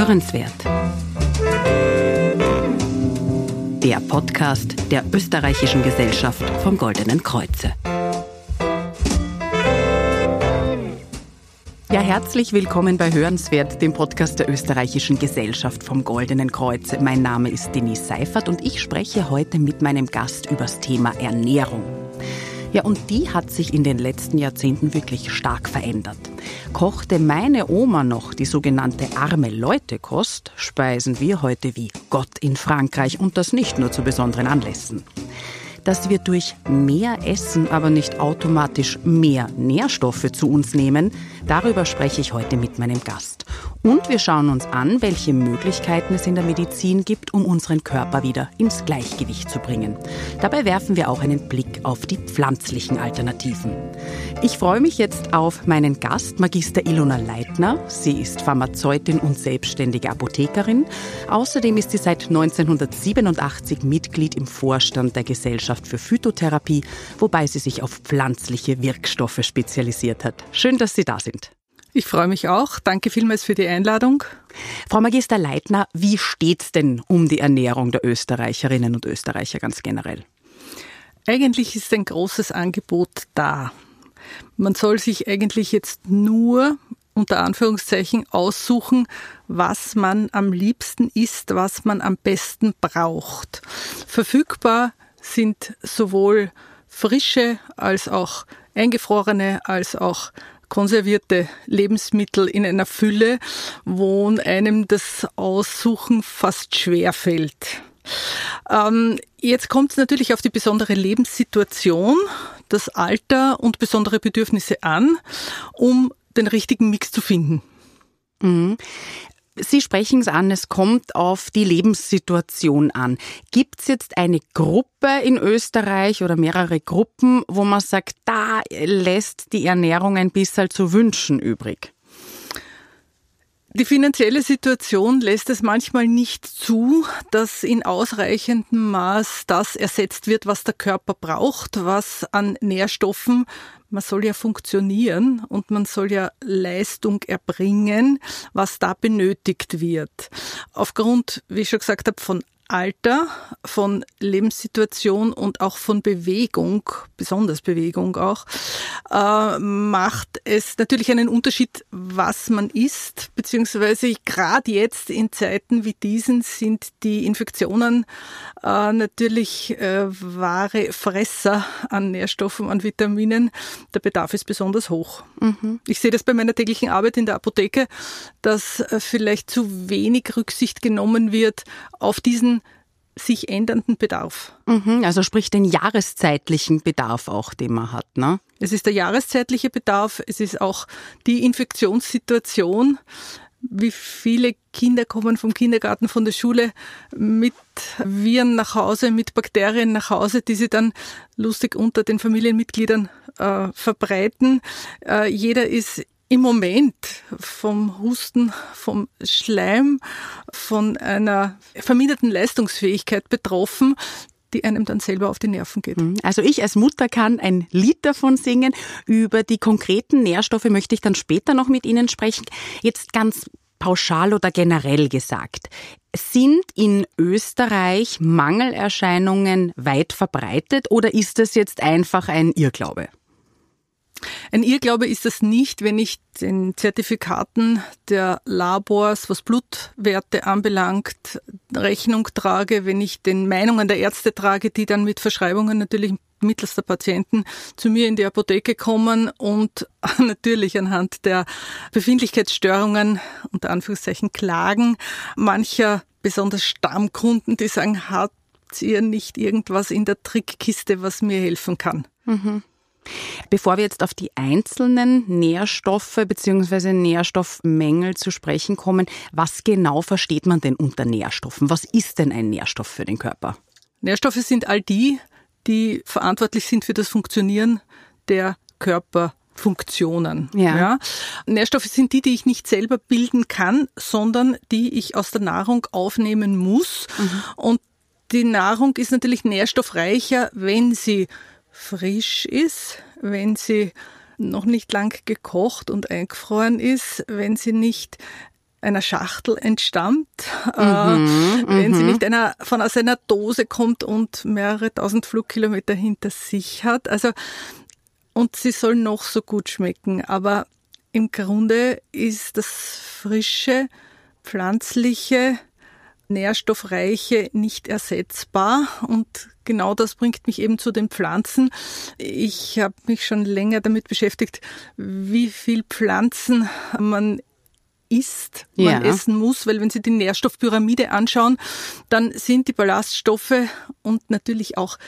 Hörenswert. Der Podcast der Österreichischen Gesellschaft vom Goldenen Kreuze. Ja, herzlich willkommen bei Hörenswert, dem Podcast der Österreichischen Gesellschaft vom Goldenen Kreuze. Mein Name ist Denise Seifert und ich spreche heute mit meinem Gast übers Thema Ernährung. Ja, und die hat sich in den letzten Jahrzehnten wirklich stark verändert. Kochte meine Oma noch die sogenannte arme Leute-Kost, speisen wir heute wie Gott in Frankreich und das nicht nur zu besonderen Anlässen dass wir durch mehr Essen aber nicht automatisch mehr Nährstoffe zu uns nehmen, darüber spreche ich heute mit meinem Gast. Und wir schauen uns an, welche Möglichkeiten es in der Medizin gibt, um unseren Körper wieder ins Gleichgewicht zu bringen. Dabei werfen wir auch einen Blick auf die pflanzlichen Alternativen. Ich freue mich jetzt auf meinen Gast, Magister Ilona Leitner. Sie ist Pharmazeutin und selbstständige Apothekerin. Außerdem ist sie seit 1987 Mitglied im Vorstand der Gesellschaft für Phytotherapie, wobei sie sich auf pflanzliche Wirkstoffe spezialisiert hat. Schön, dass Sie da sind. Ich freue mich auch. Danke vielmals für die Einladung. Frau Magister Leitner, wie steht's denn um die Ernährung der Österreicherinnen und Österreicher ganz generell? Eigentlich ist ein großes Angebot da. Man soll sich eigentlich jetzt nur unter Anführungszeichen aussuchen, was man am liebsten isst, was man am besten braucht. Verfügbar sind sowohl frische als auch eingefrorene als auch konservierte Lebensmittel in einer Fülle, wo einem das Aussuchen fast schwer fällt. Ähm, jetzt kommt es natürlich auf die besondere Lebenssituation, das Alter und besondere Bedürfnisse an, um den richtigen Mix zu finden. Sie sprechen es an, es kommt auf die Lebenssituation an. Gibt es jetzt eine Gruppe in Österreich oder mehrere Gruppen, wo man sagt, da lässt die Ernährung ein bisschen zu wünschen übrig? Die finanzielle Situation lässt es manchmal nicht zu, dass in ausreichendem Maß das ersetzt wird, was der Körper braucht, was an Nährstoffen man soll ja funktionieren und man soll ja Leistung erbringen, was da benötigt wird. Aufgrund, wie ich schon gesagt habe, von Alter, von Lebenssituation und auch von Bewegung, besonders Bewegung auch, äh, macht es natürlich einen Unterschied, was man isst, beziehungsweise gerade jetzt in Zeiten wie diesen sind die Infektionen äh, natürlich äh, wahre Fresser an Nährstoffen, an Vitaminen. Der Bedarf ist besonders hoch. Mhm. Ich sehe das bei meiner täglichen Arbeit in der Apotheke, dass äh, vielleicht zu wenig Rücksicht genommen wird auf diesen sich ändernden Bedarf. Mhm, also sprich den jahreszeitlichen Bedarf auch, den man hat. Ne? Es ist der jahreszeitliche Bedarf, es ist auch die Infektionssituation. Wie viele Kinder kommen vom Kindergarten, von der Schule mit Viren nach Hause, mit Bakterien nach Hause, die sie dann lustig unter den Familienmitgliedern äh, verbreiten. Äh, jeder ist im Moment vom Husten, vom Schleim, von einer verminderten Leistungsfähigkeit betroffen, die einem dann selber auf die Nerven geht. Mhm. Also ich als Mutter kann ein Lied davon singen. Über die konkreten Nährstoffe möchte ich dann später noch mit Ihnen sprechen. Jetzt ganz pauschal oder generell gesagt. Sind in Österreich Mangelerscheinungen weit verbreitet oder ist das jetzt einfach ein Irrglaube? Ein Irrglaube ist das nicht, wenn ich den Zertifikaten der Labors, was Blutwerte anbelangt, Rechnung trage, wenn ich den Meinungen der Ärzte trage, die dann mit Verschreibungen natürlich mittels der Patienten zu mir in die Apotheke kommen und natürlich anhand der Befindlichkeitsstörungen unter Anführungszeichen klagen mancher besonders Stammkunden, die sagen, habt ihr nicht irgendwas in der Trickkiste, was mir helfen kann? Mhm. Bevor wir jetzt auf die einzelnen Nährstoffe bzw. Nährstoffmängel zu sprechen kommen, was genau versteht man denn unter Nährstoffen? Was ist denn ein Nährstoff für den Körper? Nährstoffe sind all die, die verantwortlich sind für das Funktionieren der Körperfunktionen. Ja. ja. Nährstoffe sind die, die ich nicht selber bilden kann, sondern die ich aus der Nahrung aufnehmen muss. Mhm. Und die Nahrung ist natürlich nährstoffreicher, wenn sie frisch ist, wenn sie noch nicht lang gekocht und eingefroren ist, wenn sie nicht einer Schachtel entstammt, äh, mhm, wenn sie mhm. nicht einer, von aus einer Dose kommt und mehrere tausend Flugkilometer hinter sich hat. Also, und sie soll noch so gut schmecken. Aber im Grunde ist das frische, pflanzliche, nährstoffreiche nicht ersetzbar und genau das bringt mich eben zu den Pflanzen. Ich habe mich schon länger damit beschäftigt, wie viel Pflanzen man isst, man ja. essen muss, weil wenn Sie die Nährstoffpyramide anschauen, dann sind die Ballaststoffe und natürlich auch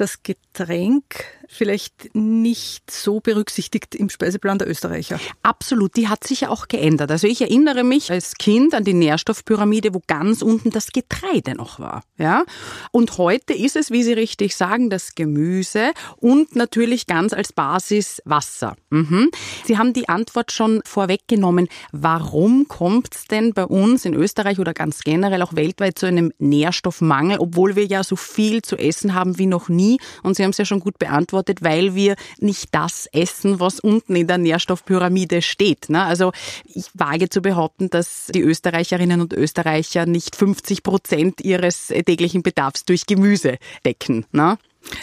das Getränk vielleicht nicht so berücksichtigt im Speiseplan der Österreicher. Absolut, die hat sich ja auch geändert. Also ich erinnere mich als Kind an die Nährstoffpyramide, wo ganz unten das Getreide noch war. Ja? Und heute ist es, wie Sie richtig sagen, das Gemüse und natürlich ganz als Basis Wasser. Mhm. Sie haben die Antwort schon vorweggenommen. Warum kommt es denn bei uns in Österreich oder ganz generell auch weltweit zu einem Nährstoffmangel, obwohl wir ja so viel zu essen haben wie noch nie? Und Sie haben es ja schon gut beantwortet beantwortet, weil wir nicht das essen, was unten in der Nährstoffpyramide steht. Ne? Also ich wage zu behaupten, dass die Österreicherinnen und Österreicher nicht 50 Prozent ihres täglichen Bedarfs durch Gemüse decken. Ne?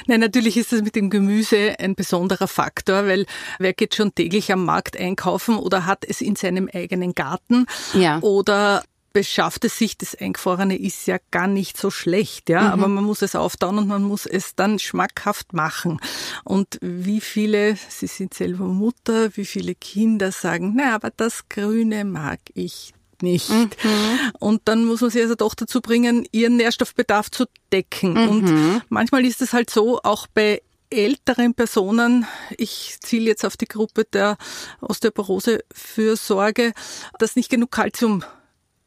Nein, natürlich ist das mit dem Gemüse ein besonderer Faktor, weil wer geht schon täglich am Markt einkaufen oder hat es in seinem eigenen Garten ja. oder beschafft es sich, das Eingefrorene ist ja gar nicht so schlecht, ja, mhm. aber man muss es auftauen und man muss es dann schmackhaft machen. Und wie viele, Sie sind selber Mutter, wie viele Kinder sagen, na, aber das Grüne mag ich nicht. Mhm. Und dann muss man sie also doch dazu bringen, ihren Nährstoffbedarf zu decken. Mhm. Und manchmal ist es halt so, auch bei älteren Personen, ich ziele jetzt auf die Gruppe der Osteoporose-Fürsorge, dass nicht genug Kalzium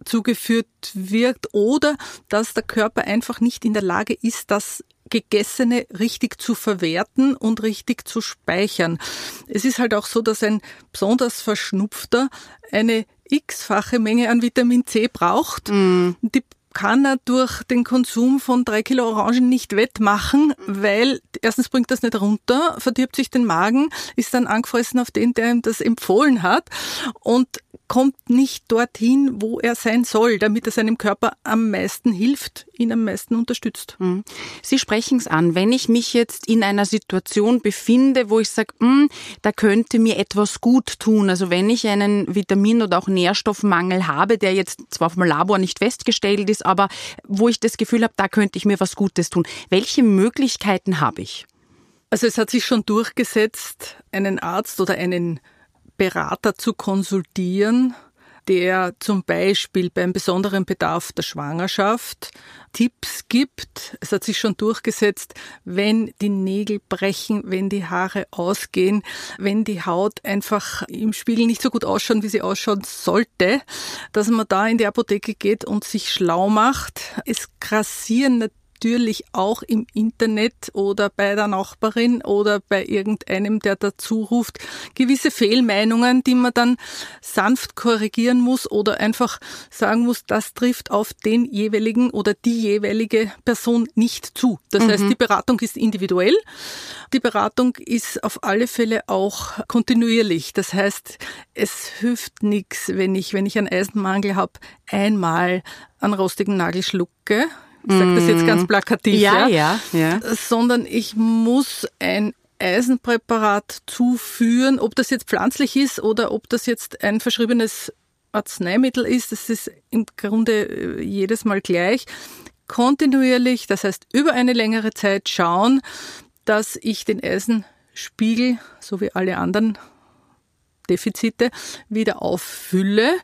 zugeführt wird oder dass der Körper einfach nicht in der Lage ist, das Gegessene richtig zu verwerten und richtig zu speichern. Es ist halt auch so, dass ein besonders Verschnupfter eine x-fache Menge an Vitamin C braucht. Mm. Die kann er durch den Konsum von drei Kilo Orangen nicht wettmachen, weil erstens bringt das nicht runter, verdirbt sich den Magen, ist dann angefressen auf den, der ihm das empfohlen hat und kommt nicht dorthin, wo er sein soll, damit er seinem Körper am meisten hilft, ihn am meisten unterstützt. Hm. Sie sprechen es an. Wenn ich mich jetzt in einer Situation befinde, wo ich sage, hm, da könnte mir etwas gut tun, also wenn ich einen Vitamin- oder auch Nährstoffmangel habe, der jetzt zwar vom Labor nicht festgestellt ist, aber wo ich das Gefühl habe, da könnte ich mir was Gutes tun. Welche Möglichkeiten habe ich? Also es hat sich schon durchgesetzt, einen Arzt oder einen Berater zu konsultieren, der zum Beispiel beim besonderen Bedarf der Schwangerschaft Tipps gibt. Es hat sich schon durchgesetzt, wenn die Nägel brechen, wenn die Haare ausgehen, wenn die Haut einfach im Spiegel nicht so gut ausschaut, wie sie ausschauen sollte, dass man da in die Apotheke geht und sich schlau macht. Es grassieren natürlich auch im Internet oder bei der Nachbarin oder bei irgendeinem, der dazu ruft, gewisse Fehlmeinungen, die man dann sanft korrigieren muss oder einfach sagen muss, das trifft auf den jeweiligen oder die jeweilige Person nicht zu. Das mhm. heißt, die Beratung ist individuell. Die Beratung ist auf alle Fälle auch kontinuierlich. Das heißt, es hilft nichts, wenn ich, wenn ich einen Eisenmangel habe, einmal einen rostigen Nagel schlucke ich sage das jetzt ganz mm. plakativ, ja, ja, ja, sondern ich muss ein Eisenpräparat zuführen, ob das jetzt pflanzlich ist oder ob das jetzt ein verschriebenes Arzneimittel ist, das ist im Grunde äh, jedes Mal gleich. Kontinuierlich, das heißt über eine längere Zeit schauen, dass ich den Eisenspiegel, so wie alle anderen Defizite, wieder auffülle.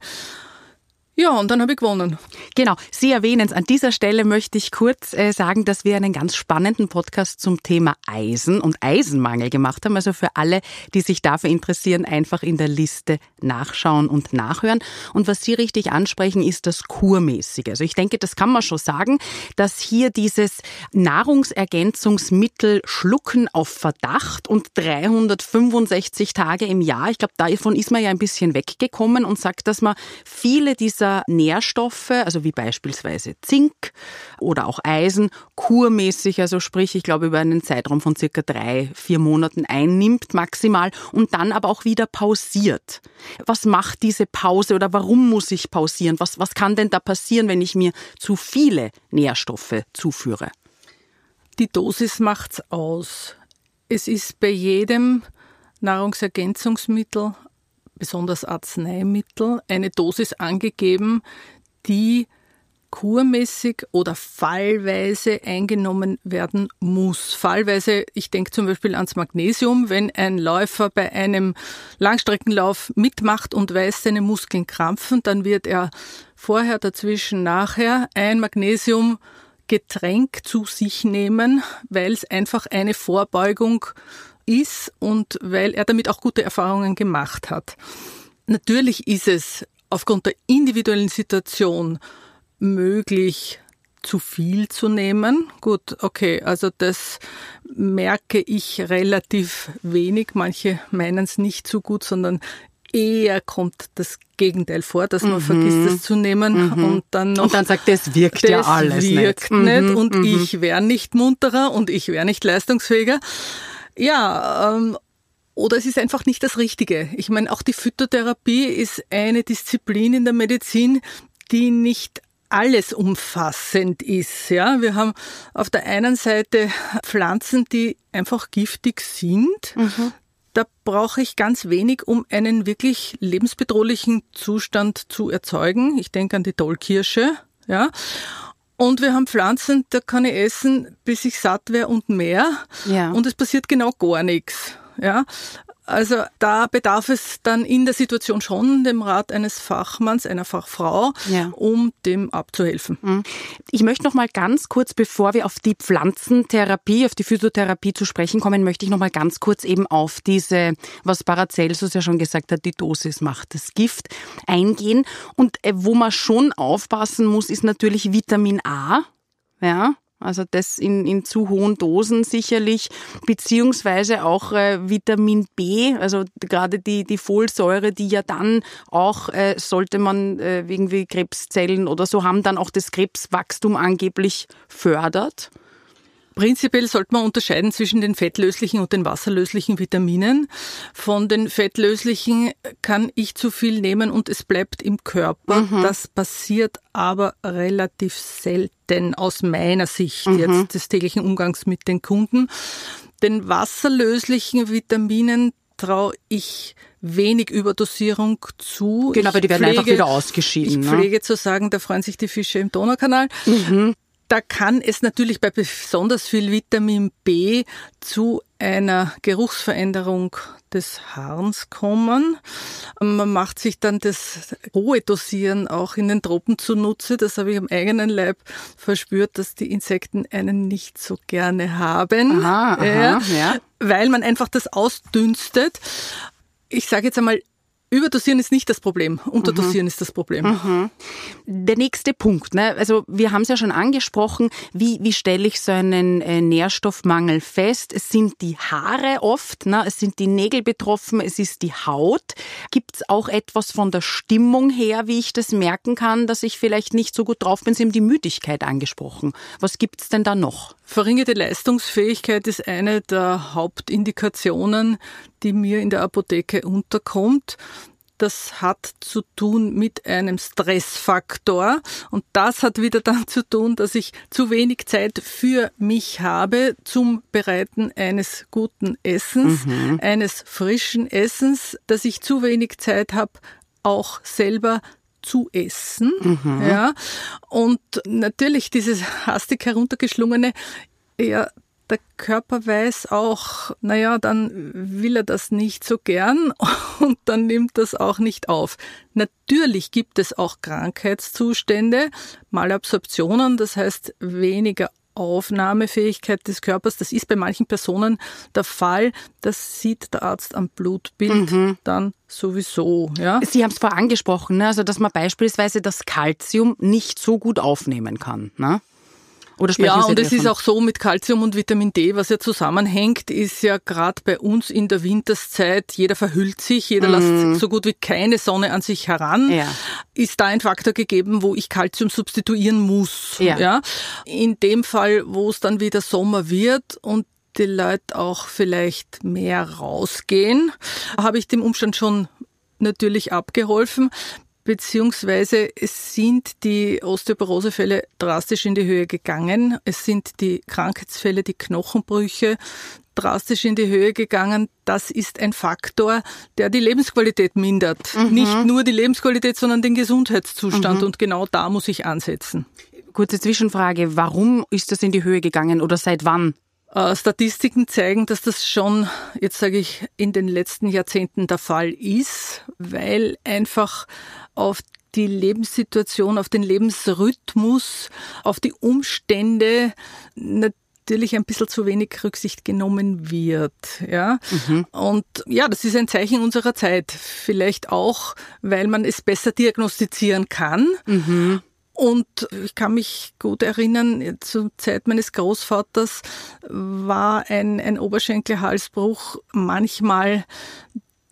Ja, und dann habe ich gewonnen. Genau, Sie erwähnen es. An dieser Stelle möchte ich kurz äh, sagen, dass wir einen ganz spannenden Podcast zum Thema Eisen und Eisenmangel gemacht haben. Also für alle, die sich dafür interessieren, einfach in der Liste nachschauen und nachhören. Und was Sie richtig ansprechen, ist das Kurmäßige. Also ich denke, das kann man schon sagen, dass hier dieses Nahrungsergänzungsmittel schlucken auf Verdacht und 365 Tage im Jahr, ich glaube, davon ist man ja ein bisschen weggekommen und sagt, dass man viele dieser gewisser Nährstoffe, also wie beispielsweise Zink oder auch Eisen, kurmäßig, also sprich, ich glaube, über einen Zeitraum von circa drei, vier Monaten einnimmt maximal und dann aber auch wieder pausiert. Was macht diese Pause oder warum muss ich pausieren? Was, was kann denn da passieren, wenn ich mir zu viele Nährstoffe zuführe? Die Dosis macht's aus. Es ist bei jedem Nahrungsergänzungsmittel, besonders Arzneimittel, eine Dosis angegeben, die kurmäßig oder fallweise eingenommen werden muss. Fallweise, ich denke zum Beispiel ans Magnesium, wenn ein Läufer bei einem Langstreckenlauf mitmacht und weiß, seine Muskeln krampfen, dann wird er vorher, dazwischen, nachher ein Magnesiumgetränk zu sich nehmen, weil es einfach eine Vorbeugung ist und weil er damit auch gute Erfahrungen gemacht hat. Natürlich ist es aufgrund der individuellen Situation möglich, zu viel zu nehmen. Gut, okay, also das merke ich relativ wenig. Manche meinen es nicht so gut, sondern eher kommt das Gegenteil vor, dass man mhm. vergisst, das zu nehmen mhm. und dann noch. Und dann sagt, das wirkt das ja alles wirkt nicht. nicht mhm. und mhm. ich wäre nicht munterer und ich wäre nicht leistungsfähiger. Ja, ähm, oder es ist einfach nicht das Richtige. Ich meine, auch die Phytotherapie ist eine Disziplin in der Medizin, die nicht alles umfassend ist. Ja, wir haben auf der einen Seite Pflanzen, die einfach giftig sind. Mhm. Da brauche ich ganz wenig, um einen wirklich lebensbedrohlichen Zustand zu erzeugen. Ich denke an die Tollkirsche. Ja. Und wir haben Pflanzen, da kann ich essen, bis ich satt wäre und mehr. Ja. Und es passiert genau gar nichts. Ja, also da bedarf es dann in der Situation schon dem Rat eines Fachmanns, einer Fachfrau, ja. um dem abzuhelfen. Mhm. Ich möchte noch mal ganz kurz, bevor wir auf die Pflanzentherapie, auf die Physiotherapie zu sprechen kommen, möchte ich noch mal ganz kurz eben auf diese, was Paracelsus ja schon gesagt hat, die Dosis macht das Gift, eingehen. Und äh, wo man schon aufpassen muss, ist natürlich Vitamin A. Ja, also das in, in zu hohen Dosen sicherlich, beziehungsweise auch äh, Vitamin B, also gerade die, die Folsäure, die ja dann auch, äh, sollte man äh, irgendwie Krebszellen oder so haben, dann auch das Krebswachstum angeblich fördert. Prinzipiell sollte man unterscheiden zwischen den fettlöslichen und den wasserlöslichen Vitaminen. Von den fettlöslichen kann ich zu viel nehmen und es bleibt im Körper. Mhm. Das passiert aber relativ selten aus meiner Sicht mhm. jetzt des täglichen Umgangs mit den Kunden. Den wasserlöslichen Vitaminen traue ich wenig Überdosierung zu. Genau, aber die werden pflege, einfach wieder ausgeschieden. Ich ne? pflege zu sagen, da freuen sich die Fische im Donaukanal. Mhm da kann es natürlich bei besonders viel Vitamin B zu einer Geruchsveränderung des Harns kommen. Man macht sich dann das hohe Dosieren auch in den Tropen zunutze. Das habe ich am eigenen Leib verspürt, dass die Insekten einen nicht so gerne haben. Aha, aha, ja, ja. Weil man einfach das ausdünstet. Ich sage jetzt einmal, Überdosieren ist nicht das Problem, Unterdosieren mhm. ist das Problem. Mhm. Der nächste Punkt, ne? also wir haben es ja schon angesprochen, wie, wie stelle ich so einen äh, Nährstoffmangel fest? Es sind die Haare oft, ne? es sind die Nägel betroffen, es ist die Haut. Gibt es auch etwas von der Stimmung her, wie ich das merken kann, dass ich vielleicht nicht so gut drauf bin? Sie haben die Müdigkeit angesprochen. Was gibt es denn da noch? Verringerte Leistungsfähigkeit ist eine der Hauptindikationen, die mir in der Apotheke unterkommt. Das hat zu tun mit einem Stressfaktor und das hat wieder dann zu tun, dass ich zu wenig Zeit für mich habe zum Bereiten eines guten Essens, mhm. eines frischen Essens, dass ich zu wenig Zeit habe, auch selber zu essen. Mhm. Ja. Und natürlich dieses hastig heruntergeschlungene, ja, der Körper weiß auch, naja, dann will er das nicht so gern und dann nimmt das auch nicht auf. Natürlich gibt es auch Krankheitszustände, Malabsorptionen, das heißt weniger Aufnahmefähigkeit des Körpers. Das ist bei manchen Personen der Fall. Das sieht der Arzt am Blutbild mhm. dann sowieso. Ja? Sie haben es vorher angesprochen, ne? also dass man beispielsweise das Kalzium nicht so gut aufnehmen kann. Ne? Oder ja, und es ist auch so mit Kalzium und Vitamin D, was ja zusammenhängt, ist ja gerade bei uns in der Winterszeit, jeder verhüllt sich, jeder mhm. lässt so gut wie keine Sonne an sich heran. Ja. ist da ein Faktor gegeben, wo ich Kalzium substituieren muss. Ja. ja. In dem Fall, wo es dann wieder Sommer wird und die Leute auch vielleicht mehr rausgehen, habe ich dem Umstand schon natürlich abgeholfen beziehungsweise es sind die Osteoporosefälle drastisch in die Höhe gegangen. Es sind die Krankheitsfälle, die Knochenbrüche drastisch in die Höhe gegangen. Das ist ein Faktor, der die Lebensqualität mindert. Mhm. Nicht nur die Lebensqualität, sondern den Gesundheitszustand. Mhm. Und genau da muss ich ansetzen. Kurze Zwischenfrage. Warum ist das in die Höhe gegangen oder seit wann? Äh, Statistiken zeigen, dass das schon, jetzt sage ich, in den letzten Jahrzehnten der Fall ist, weil einfach auf die Lebenssituation, auf den Lebensrhythmus, auf die Umstände natürlich ein bisschen zu wenig Rücksicht genommen wird. Ja? Mhm. Und ja, das ist ein Zeichen unserer Zeit. Vielleicht auch, weil man es besser diagnostizieren kann. Mhm. Und ich kann mich gut erinnern, zur Zeit meines Großvaters war ein, ein Oberschenkelhalsbruch manchmal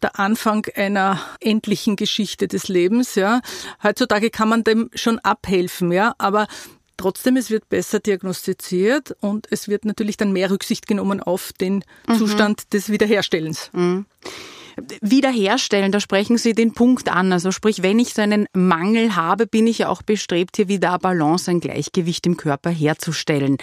der Anfang einer endlichen Geschichte des Lebens, ja. Heutzutage kann man dem schon abhelfen, ja, aber Trotzdem, es wird besser diagnostiziert und es wird natürlich dann mehr Rücksicht genommen auf den mhm. Zustand des Wiederherstellens. Mhm. Wiederherstellen, da sprechen Sie den Punkt an. Also sprich, wenn ich so einen Mangel habe, bin ich ja auch bestrebt, hier wieder eine Balance, ein Gleichgewicht im Körper herzustellen.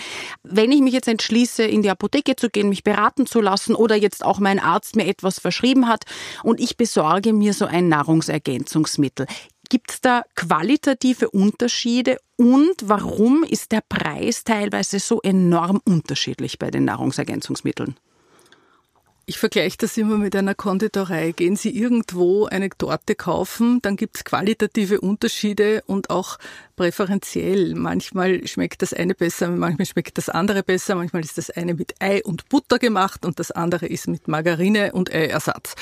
Wenn ich mich jetzt entschließe, in die Apotheke zu gehen, mich beraten zu lassen oder jetzt auch mein Arzt mir etwas verschrieben hat und ich besorge mir so ein Nahrungsergänzungsmittel, Gibt es da qualitative Unterschiede und warum ist der Preis teilweise so enorm unterschiedlich bei den Nahrungsergänzungsmitteln? Ich vergleiche das immer mit einer Konditorei. Gehen Sie irgendwo eine Torte kaufen, dann gibt es qualitative Unterschiede und auch präferenziell. Manchmal schmeckt das eine besser, manchmal schmeckt das andere besser, manchmal ist das eine mit Ei und Butter gemacht und das andere ist mit Margarine und Eiersatz.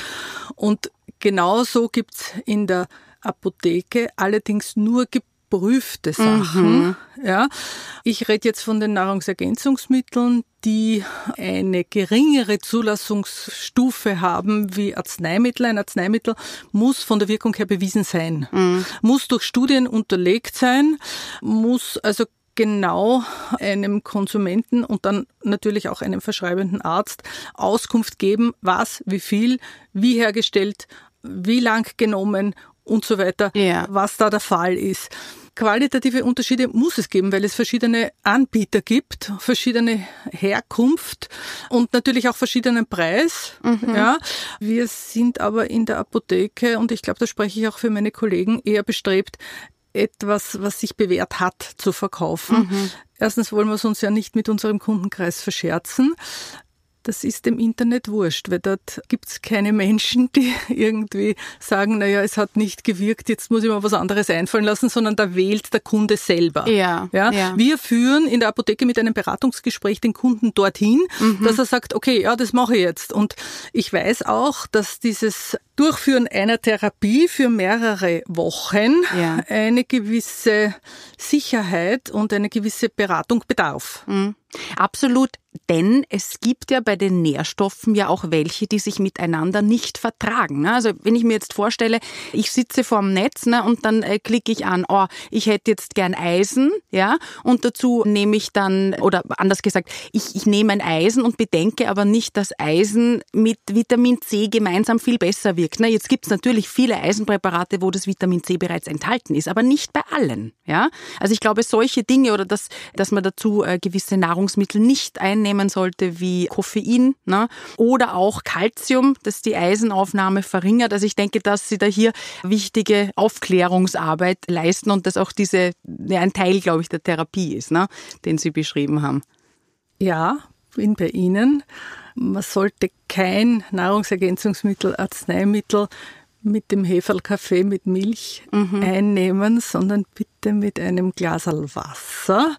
Und genauso gibt es in der Apotheke allerdings nur geprüfte Sachen. Mhm. Ja, ich rede jetzt von den Nahrungsergänzungsmitteln, die eine geringere Zulassungsstufe haben wie Arzneimittel. Ein Arzneimittel muss von der Wirkung her bewiesen sein, mhm. muss durch Studien unterlegt sein, muss also genau einem Konsumenten und dann natürlich auch einem verschreibenden Arzt Auskunft geben, was, wie viel, wie hergestellt, wie lang genommen und so weiter, ja. was da der Fall ist. Qualitative Unterschiede muss es geben, weil es verschiedene Anbieter gibt, verschiedene Herkunft und natürlich auch verschiedenen Preis. Mhm. Ja. Wir sind aber in der Apotheke und ich glaube, da spreche ich auch für meine Kollegen eher bestrebt, etwas, was sich bewährt hat, zu verkaufen. Mhm. Erstens wollen wir es uns ja nicht mit unserem Kundenkreis verscherzen das ist dem Internet wurscht, weil dort gibt es keine Menschen, die irgendwie sagen, naja, es hat nicht gewirkt, jetzt muss ich mir was anderes einfallen lassen, sondern da wählt der Kunde selber. Ja, ja? ja. Wir führen in der Apotheke mit einem Beratungsgespräch den Kunden dorthin, mhm. dass er sagt, okay, ja, das mache ich jetzt. Und ich weiß auch, dass dieses Durchführen einer Therapie für mehrere Wochen ja. eine gewisse Sicherheit und eine gewisse Beratung bedarf. Mhm. Absolut, denn es gibt ja bei den Nährstoffen ja auch welche, die sich miteinander nicht vertragen. Ne? Also wenn ich mir jetzt vorstelle, ich sitze vorm Netz ne, und dann äh, klicke ich an, oh, ich hätte jetzt gern Eisen, ja, und dazu nehme ich dann, oder anders gesagt, ich, ich nehme ein Eisen und bedenke aber nicht, dass Eisen mit Vitamin C gemeinsam viel besser wirkt. Ne? Jetzt gibt es natürlich viele Eisenpräparate, wo das Vitamin C bereits enthalten ist, aber nicht bei allen. Ja? Also ich glaube, solche Dinge oder dass, dass man dazu äh, gewisse Nahrung Nahrungsmittel nicht einnehmen sollte, wie Koffein ne? oder auch Kalzium, das die Eisenaufnahme verringert. Also ich denke, dass Sie da hier wichtige Aufklärungsarbeit leisten und dass auch diese ja, ein Teil, glaube ich, der Therapie ist, ne? den Sie beschrieben haben. Ja, bin bei Ihnen. Man sollte kein Nahrungsergänzungsmittel, Arzneimittel mit dem Heferlkaffee mit Milch mhm. einnehmen, sondern bitte mit einem Glas Wasser.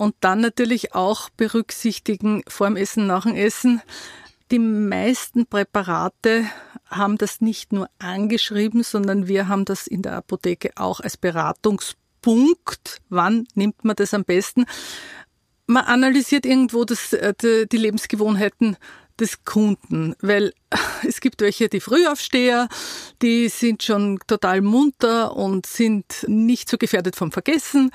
Und dann natürlich auch berücksichtigen vor dem Essen, nach dem Essen. Die meisten Präparate haben das nicht nur angeschrieben, sondern wir haben das in der Apotheke auch als Beratungspunkt. Wann nimmt man das am besten? Man analysiert irgendwo das, äh, die Lebensgewohnheiten des Kunden, weil es gibt welche, die Frühaufsteher, die sind schon total munter und sind nicht so gefährdet vom Vergessen.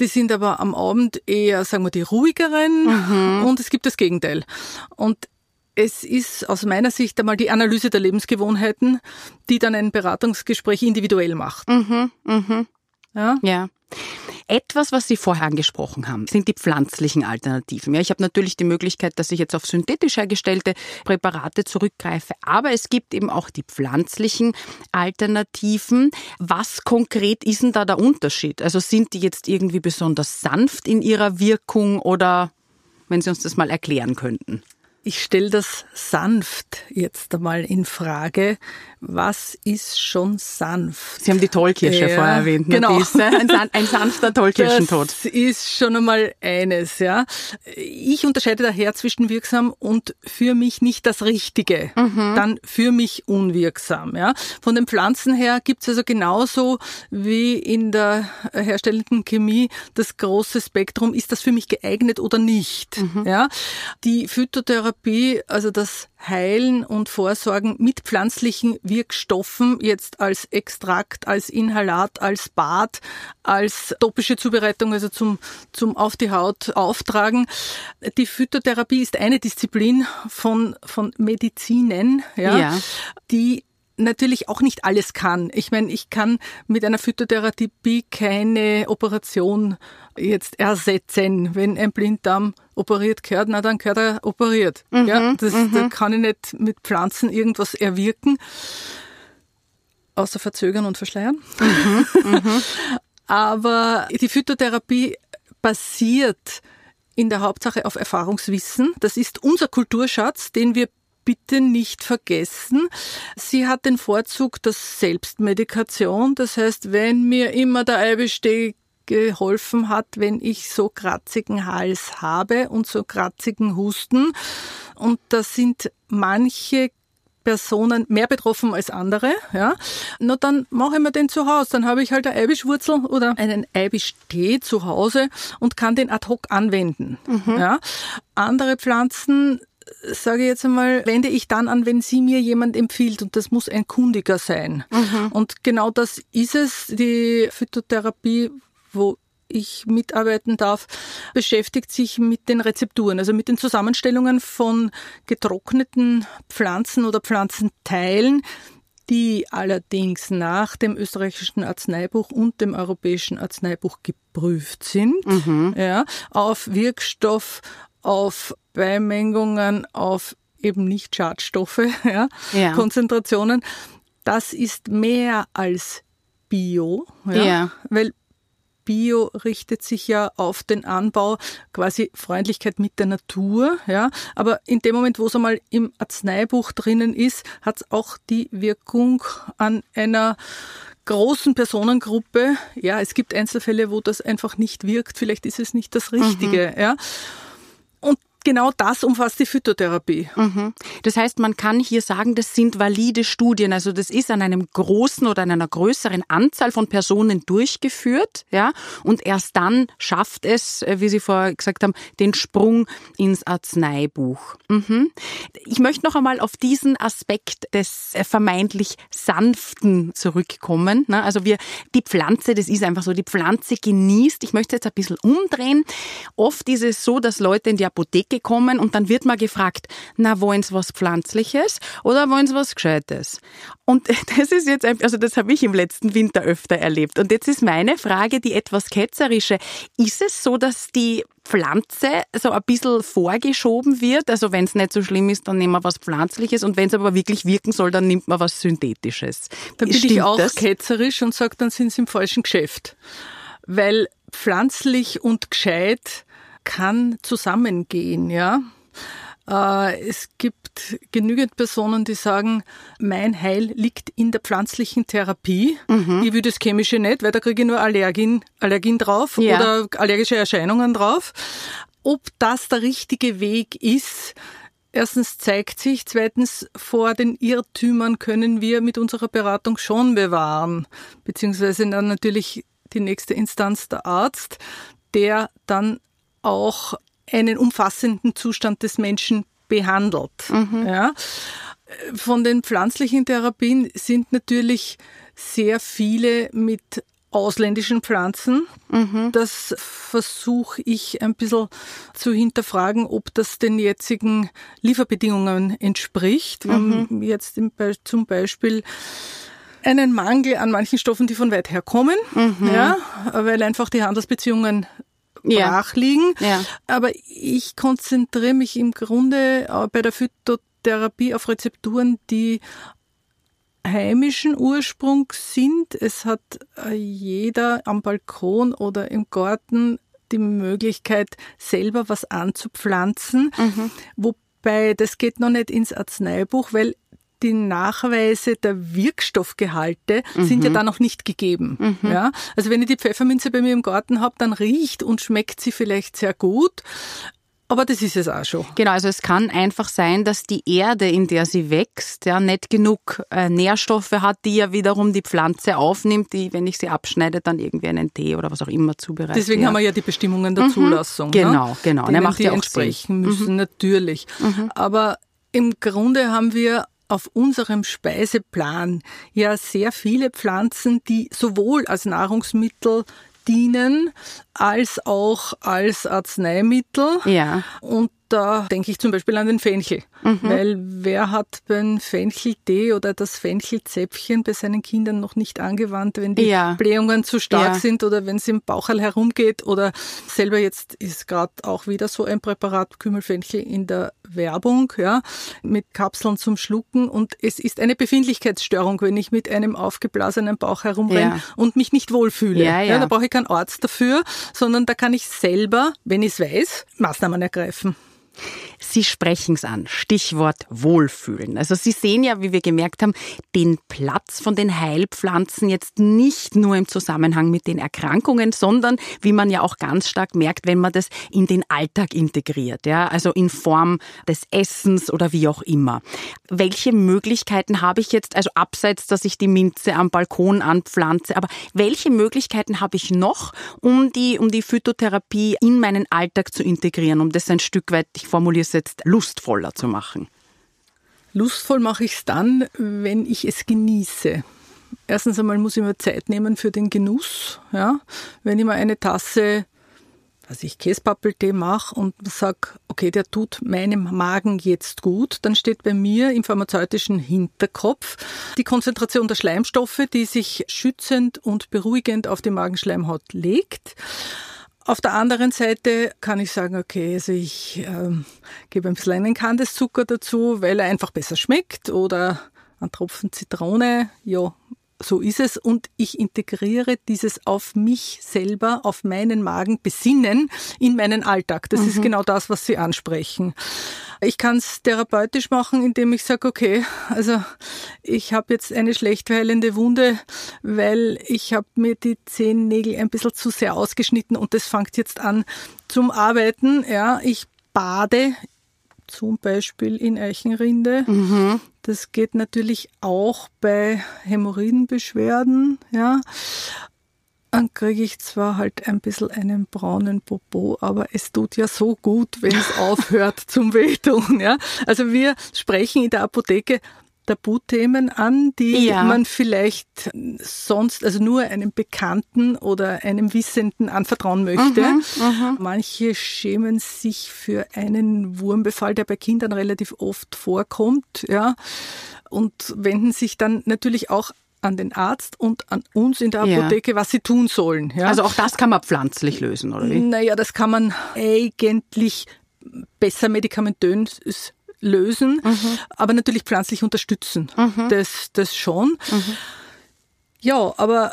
Die sind aber am Abend eher, sagen wir, die ruhigeren mhm. und es gibt das Gegenteil. Und es ist aus meiner Sicht einmal die Analyse der Lebensgewohnheiten, die dann ein Beratungsgespräch individuell macht. Mhm, mhm. Ja. ja. Etwas, was Sie vorher angesprochen haben, sind die pflanzlichen Alternativen. Ja, ich habe natürlich die Möglichkeit, dass ich jetzt auf synthetisch hergestellte Präparate zurückgreife, aber es gibt eben auch die pflanzlichen Alternativen. Was konkret ist denn da der Unterschied? Also sind die jetzt irgendwie besonders sanft in ihrer Wirkung oder wenn Sie uns das mal erklären könnten? Ich stelle das sanft jetzt einmal in Frage. Was ist schon sanft? Sie haben die Tollkirsche ja, vorher erwähnt. Ne? Genau. Ist, ein, ein, sanfter Tollkirschentod. Das ist schon einmal eines, ja. Ich unterscheide daher zwischen wirksam und für mich nicht das Richtige. Mhm. Dann für mich unwirksam, ja. Von den Pflanzen her gibt's also genauso wie in der herstellenden Chemie das große Spektrum. Ist das für mich geeignet oder nicht? Mhm. Ja. Die Phytotherapie Therapie, also das Heilen und Vorsorgen mit pflanzlichen Wirkstoffen, jetzt als Extrakt, als Inhalat, als Bad, als topische Zubereitung, also zum, zum auf die Haut auftragen. Die Phytotherapie ist eine Disziplin von, von Medizinen, ja, ja. die natürlich auch nicht alles kann. Ich meine, ich kann mit einer Phytotherapie keine Operation jetzt ersetzen. Wenn ein Blinddarm operiert gehört, na dann gehört er operiert. Mhm, ja, das, mhm. Da kann ich nicht mit Pflanzen irgendwas erwirken, außer verzögern und verschleiern. Mhm, mhm. Aber die Phytotherapie basiert in der Hauptsache auf Erfahrungswissen. Das ist unser Kulturschatz, den wir bitte nicht vergessen. Sie hat den Vorzug der Selbstmedikation. Das heißt, wenn mir immer der Eiwesteg geholfen hat, wenn ich so kratzigen Hals habe und so kratzigen Husten. Und da sind manche Personen mehr betroffen als andere, ja, na dann mache ich mir den zu Hause. Dann habe ich halt eine Eibischwurzel oder einen Eibisch-Tee zu Hause und kann den ad hoc anwenden. Mhm. Ja. Andere Pflanzen sage ich jetzt einmal, wende ich dann an, wenn sie mir jemand empfiehlt und das muss ein Kundiger sein. Mhm. Und genau das ist es. Die Phytotherapie, wo ich mitarbeiten darf, beschäftigt sich mit den Rezepturen, also mit den Zusammenstellungen von getrockneten Pflanzen oder Pflanzenteilen, die allerdings nach dem österreichischen Arzneibuch und dem europäischen Arzneibuch geprüft sind, mhm. ja, auf Wirkstoff, auf Beimengungen auf eben nicht Schadstoffe, ja, ja. Konzentrationen. Das ist mehr als Bio, ja, ja. weil Bio richtet sich ja auf den Anbau, quasi Freundlichkeit mit der Natur, ja. Aber in dem Moment, wo es einmal im Arzneibuch drinnen ist, hat es auch die Wirkung an einer großen Personengruppe. Ja, es gibt Einzelfälle, wo das einfach nicht wirkt. Vielleicht ist es nicht das Richtige, mhm. ja genau das umfasst die Phytotherapie. Mhm. Das heißt, man kann hier sagen, das sind valide Studien. Also das ist an einem großen oder an einer größeren Anzahl von Personen durchgeführt, ja. Und erst dann schafft es, äh, wie Sie vorher gesagt haben, den Sprung ins Arzneibuch. Mhm. Ich möchte noch einmal auf diesen Aspekt des äh, vermeintlich sanften zurückkommen. Ne? Also wir, die Pflanze, das ist einfach so, die Pflanze genießt. Ich möchte jetzt ein bisschen umdrehen. Oft ist es so, dass Leute in die Apotheke gekommen und dann wird man gefragt, na, wollen Sie was Pflanzliches oder wollen Sie was Gescheites? Und das ist jetzt, also das habe ich im letzten Winter öfter erlebt. Und jetzt ist meine Frage, die etwas ketzerische. Ist es so, dass die Pflanze so ein bisschen vorgeschoben wird? Also wenn es nicht so schlimm ist, dann nehmen wir was Pflanzliches und wenn es aber wirklich wirken soll, dann nimmt man was Synthetisches. Dann bin Stimmt ich auch das? ketzerisch und sage, dann sind Sie im falschen Geschäft. Weil pflanzlich und gescheit kann zusammengehen, ja. Äh, es gibt genügend Personen, die sagen, mein Heil liegt in der pflanzlichen Therapie. Mhm. Ich will das chemische nicht, weil da kriege ich nur Allergien, Allergien drauf ja. oder allergische Erscheinungen drauf. Ob das der richtige Weg ist, erstens zeigt sich, zweitens vor den Irrtümern können wir mit unserer Beratung schon bewahren, beziehungsweise dann natürlich die nächste Instanz der Arzt, der dann auch einen umfassenden Zustand des Menschen behandelt. Mhm. Ja. Von den pflanzlichen Therapien sind natürlich sehr viele mit ausländischen Pflanzen. Mhm. Das versuche ich ein bisschen zu hinterfragen, ob das den jetzigen Lieferbedingungen entspricht. Wir mhm. haben jetzt zum Beispiel einen Mangel an manchen Stoffen, die von weit her kommen, mhm. ja, weil einfach die Handelsbeziehungen brach liegen. Ja. Aber ich konzentriere mich im Grunde bei der Phytotherapie auf Rezepturen, die heimischen Ursprung sind. Es hat äh, jeder am Balkon oder im Garten die Möglichkeit, selber was anzupflanzen. Mhm. Wobei, das geht noch nicht ins Arzneibuch, weil die Nachweise der Wirkstoffgehalte mhm. sind ja mhm. da noch nicht gegeben. Mhm. Ja? Also wenn ich die Pfefferminze bei mir im Garten habe, dann riecht und schmeckt sie vielleicht sehr gut. Aber das ist es auch schon. Genau, also es kann einfach sein, dass die Erde, in der sie wächst, ja nicht genug äh, Nährstoffe hat, die ja wiederum die Pflanze aufnimmt, die, wenn ich sie abschneide, dann irgendwie einen Tee oder was auch immer zubereitet. Deswegen ja. haben wir ja die Bestimmungen der mhm. Zulassung. Genau, ne? genau. Denen, macht die ja auch entsprechen Sinn. müssen, mhm. natürlich. Mhm. Aber im Grunde haben wir auf unserem Speiseplan ja sehr viele Pflanzen, die sowohl als Nahrungsmittel dienen als auch als Arzneimittel. Ja. Und da denke ich zum Beispiel an den Fenchel. Mhm. Weil wer hat den Fencheltee oder das Fenchelzäpfchen bei seinen Kindern noch nicht angewandt, wenn die ja. Blähungen zu stark ja. sind oder wenn es im Bauchal herumgeht oder selber jetzt ist gerade auch wieder so ein Präparat Kümmelfenchel in der Werbung, ja, mit Kapseln zum Schlucken und es ist eine Befindlichkeitsstörung, wenn ich mit einem aufgeblasenen Bauch herumrenne ja. und mich nicht wohlfühle. Ja, ja. da brauche ich keinen Arzt dafür, sondern da kann ich selber, wenn ich es weiß, Maßnahmen ergreifen. Sie sprechen es an. Stichwort Wohlfühlen. Also Sie sehen ja, wie wir gemerkt haben, den Platz von den Heilpflanzen jetzt nicht nur im Zusammenhang mit den Erkrankungen, sondern wie man ja auch ganz stark merkt, wenn man das in den Alltag integriert, ja, also in Form des Essens oder wie auch immer. Welche Möglichkeiten habe ich jetzt, also abseits, dass ich die Minze am Balkon anpflanze, aber welche Möglichkeiten habe ich noch, um die, um die Phytotherapie in meinen Alltag zu integrieren, um das ein Stück weit, ich formuliere es jetzt, lustvoller zu machen? Lustvoll mache ich es dann, wenn ich es genieße. Erstens einmal muss ich mir Zeit nehmen für den Genuss. Ja? Wenn ich mir eine Tasse was ich Käsepappeltee mache und sage, okay, der tut meinem Magen jetzt gut, dann steht bei mir im pharmazeutischen Hinterkopf die Konzentration der Schleimstoffe, die sich schützend und beruhigend auf die Magenschleimhaut legt. Auf der anderen Seite kann ich sagen, okay, also ich ähm, gebe ein bisschen einen Kandiszucker dazu, weil er einfach besser schmeckt oder ein Tropfen Zitrone, ja, so ist es. Und ich integriere dieses auf mich selber, auf meinen Magen besinnen in meinen Alltag. Das mhm. ist genau das, was Sie ansprechen. Ich kann es therapeutisch machen, indem ich sage, okay, also ich habe jetzt eine schlecht heilende Wunde, weil ich habe mir die Zehennägel ein bisschen zu sehr ausgeschnitten und das fängt jetzt an zum Arbeiten. Ja, ich bade zum Beispiel in Eichenrinde. Mhm. Das geht natürlich auch bei Hämorrhoidenbeschwerden, ja. Dann kriege ich zwar halt ein bisschen einen braunen Popo, aber es tut ja so gut, wenn es aufhört zum Wehtun. Ja? Also wir sprechen in der Apotheke Tabuthemen an, die ja. man vielleicht sonst, also nur einem Bekannten oder einem Wissenden anvertrauen möchte. Mhm, mhm, Manche schämen sich für einen Wurmbefall, der bei Kindern relativ oft vorkommt, ja, und wenden sich dann natürlich auch an den Arzt und an uns in der Apotheke, ja. was sie tun sollen. Ja. Also auch das kann man pflanzlich lösen, oder wie? Naja, das kann man eigentlich besser medikamentös lösen, mhm. aber natürlich pflanzlich unterstützen. Mhm. Das, das schon. Mhm. Ja, aber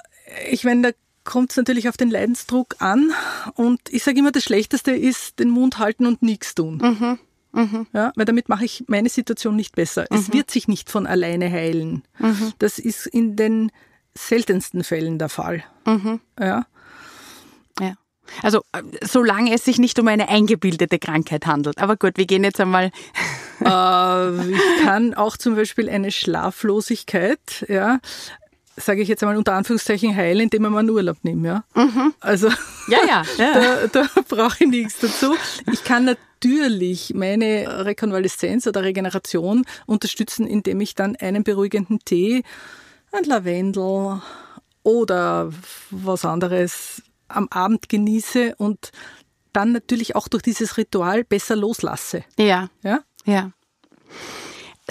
ich meine, da kommt es natürlich auf den Leidensdruck an. Und ich sage immer, das Schlechteste ist den Mund halten und nichts tun. Mhm. Mhm. Ja, weil damit mache ich meine Situation nicht besser. Mhm. Es wird sich nicht von alleine heilen. Mhm. Das ist in den seltensten Fällen der Fall. Mhm. Ja. Also solange es sich nicht um eine eingebildete Krankheit handelt. Aber gut, wir gehen jetzt einmal. äh, ich kann auch zum Beispiel eine Schlaflosigkeit, ja, sage ich jetzt einmal unter Anführungszeichen, heilen, indem ich mir einen Urlaub nehme. Ja? Mhm. Also ja, ja, ja. da, da brauche ich nichts dazu. Ich kann natürlich meine Rekonvaleszenz oder Regeneration unterstützen, indem ich dann einen beruhigenden Tee, ein Lavendel oder was anderes am Abend genieße und dann natürlich auch durch dieses Ritual besser loslasse. Ja. Ja. Ja.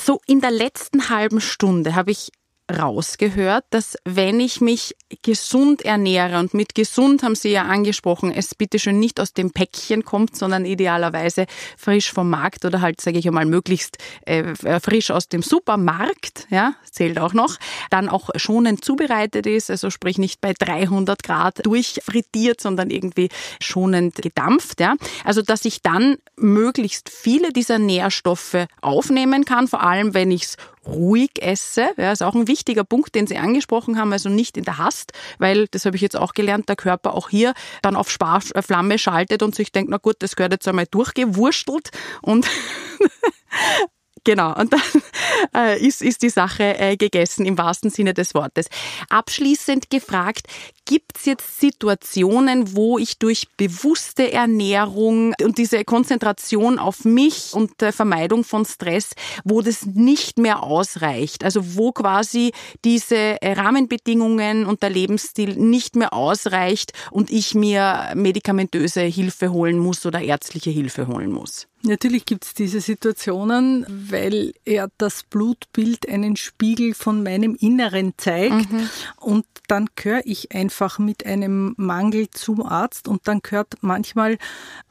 So in der letzten halben Stunde habe ich rausgehört, dass wenn ich mich gesund ernähre und mit gesund haben Sie ja angesprochen, es bitte schön nicht aus dem Päckchen kommt, sondern idealerweise frisch vom Markt oder halt sage ich einmal möglichst äh, frisch aus dem Supermarkt, ja, zählt auch noch, dann auch schonend zubereitet ist, also sprich nicht bei 300 Grad durchfrittiert, sondern irgendwie schonend gedampft, ja. Also dass ich dann möglichst viele dieser Nährstoffe aufnehmen kann, vor allem wenn ich es ruhig esse. Ja, ist auch ein wichtiger Punkt, den Sie angesprochen haben, also nicht in der Hast, weil, das habe ich jetzt auch gelernt, der Körper auch hier dann auf Sparflamme schaltet und sich denkt, na gut, das gehört jetzt einmal durchgewurstelt und Genau, und dann äh, ist, ist die Sache äh, gegessen im wahrsten Sinne des Wortes. Abschließend gefragt, gibt es jetzt Situationen, wo ich durch bewusste Ernährung und diese Konzentration auf mich und der Vermeidung von Stress, wo das nicht mehr ausreicht? Also wo quasi diese Rahmenbedingungen und der Lebensstil nicht mehr ausreicht und ich mir medikamentöse Hilfe holen muss oder ärztliche Hilfe holen muss? Natürlich gibt es diese Situationen, weil ja das Blutbild einen Spiegel von meinem Inneren zeigt mhm. und dann gehöre ich einfach mit einem Mangel zum Arzt und dann gehört manchmal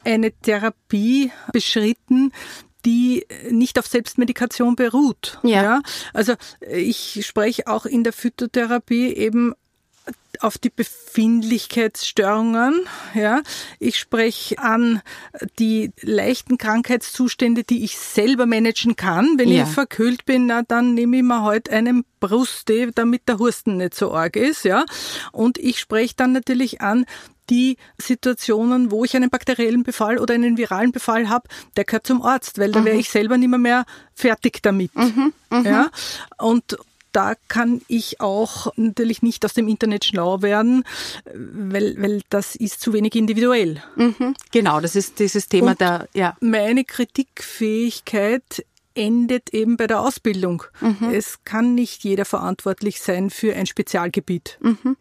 eine Therapie beschritten, die nicht auf Selbstmedikation beruht. Ja. ja. Also ich spreche auch in der Phytotherapie eben auf die Befindlichkeitsstörungen. Ja, ich spreche an die leichten Krankheitszustände, die ich selber managen kann. Wenn ja. ich verkühlt bin, na, dann nehme ich mir heute halt einen Brustee, damit der Husten nicht so arg ist. Ja, und ich spreche dann natürlich an die Situationen, wo ich einen bakteriellen Befall oder einen viralen Befall habe, der gehört zum Arzt, weil da wäre mhm. ich selber nicht mehr, mehr fertig damit. Mhm, mh. Ja, und da kann ich auch natürlich nicht aus dem Internet schlau werden, weil, weil das ist zu wenig individuell. Mhm, genau, das ist dieses Thema Und der, ja. Meine Kritikfähigkeit endet eben bei der Ausbildung. Mhm. Es kann nicht jeder verantwortlich sein für ein Spezialgebiet. Mhm.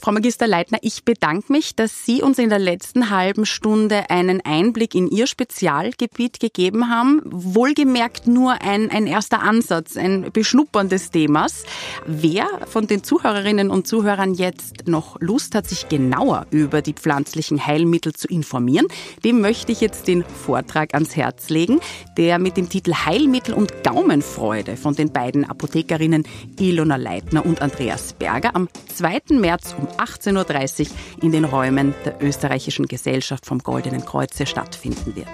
Frau Magister Leitner, ich bedanke mich, dass Sie uns in der letzten halben Stunde einen Einblick in Ihr Spezialgebiet gegeben haben. Wohlgemerkt nur ein, ein erster Ansatz, ein Beschnuppern des Themas. Wer von den Zuhörerinnen und Zuhörern jetzt noch Lust hat, sich genauer über die pflanzlichen Heilmittel zu informieren, dem möchte ich jetzt den Vortrag ans Herz legen, der mit dem Titel Heilmittel und Gaumenfreude von den beiden Apothekerinnen Ilona Leitner und Andreas Berger am 2. März um 18.30 Uhr in den Räumen der Österreichischen Gesellschaft vom Goldenen Kreuze stattfinden wird.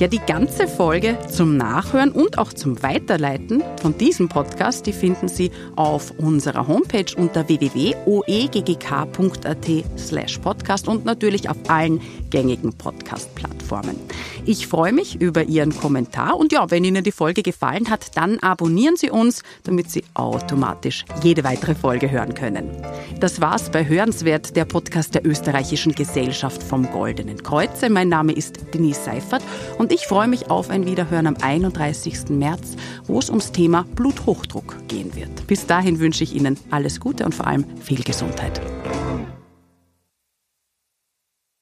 Ja, die ganze Folge zum Nachhören und auch zum Weiterleiten von diesem Podcast, die finden Sie auf unserer Homepage unter www.oeggk.at slash podcast und natürlich auf allen gängigen Podcast-Plattformen. Ich freue mich über Ihren Kommentar und ja, wenn Ihnen die Folge gefallen hat, dann abonnieren Sie uns, damit Sie automatisch jede weitere Folge hören können. Das war's bei Hörenswert, der Podcast der Österreichischen Gesellschaft vom Goldenen Kreuze. Mein Name ist Denise Seifert und ich freue mich auf ein Wiederhören am 31. März, wo es ums Thema Bluthochdruck gehen wird. Bis dahin wünsche ich Ihnen alles Gute und vor allem viel Gesundheit.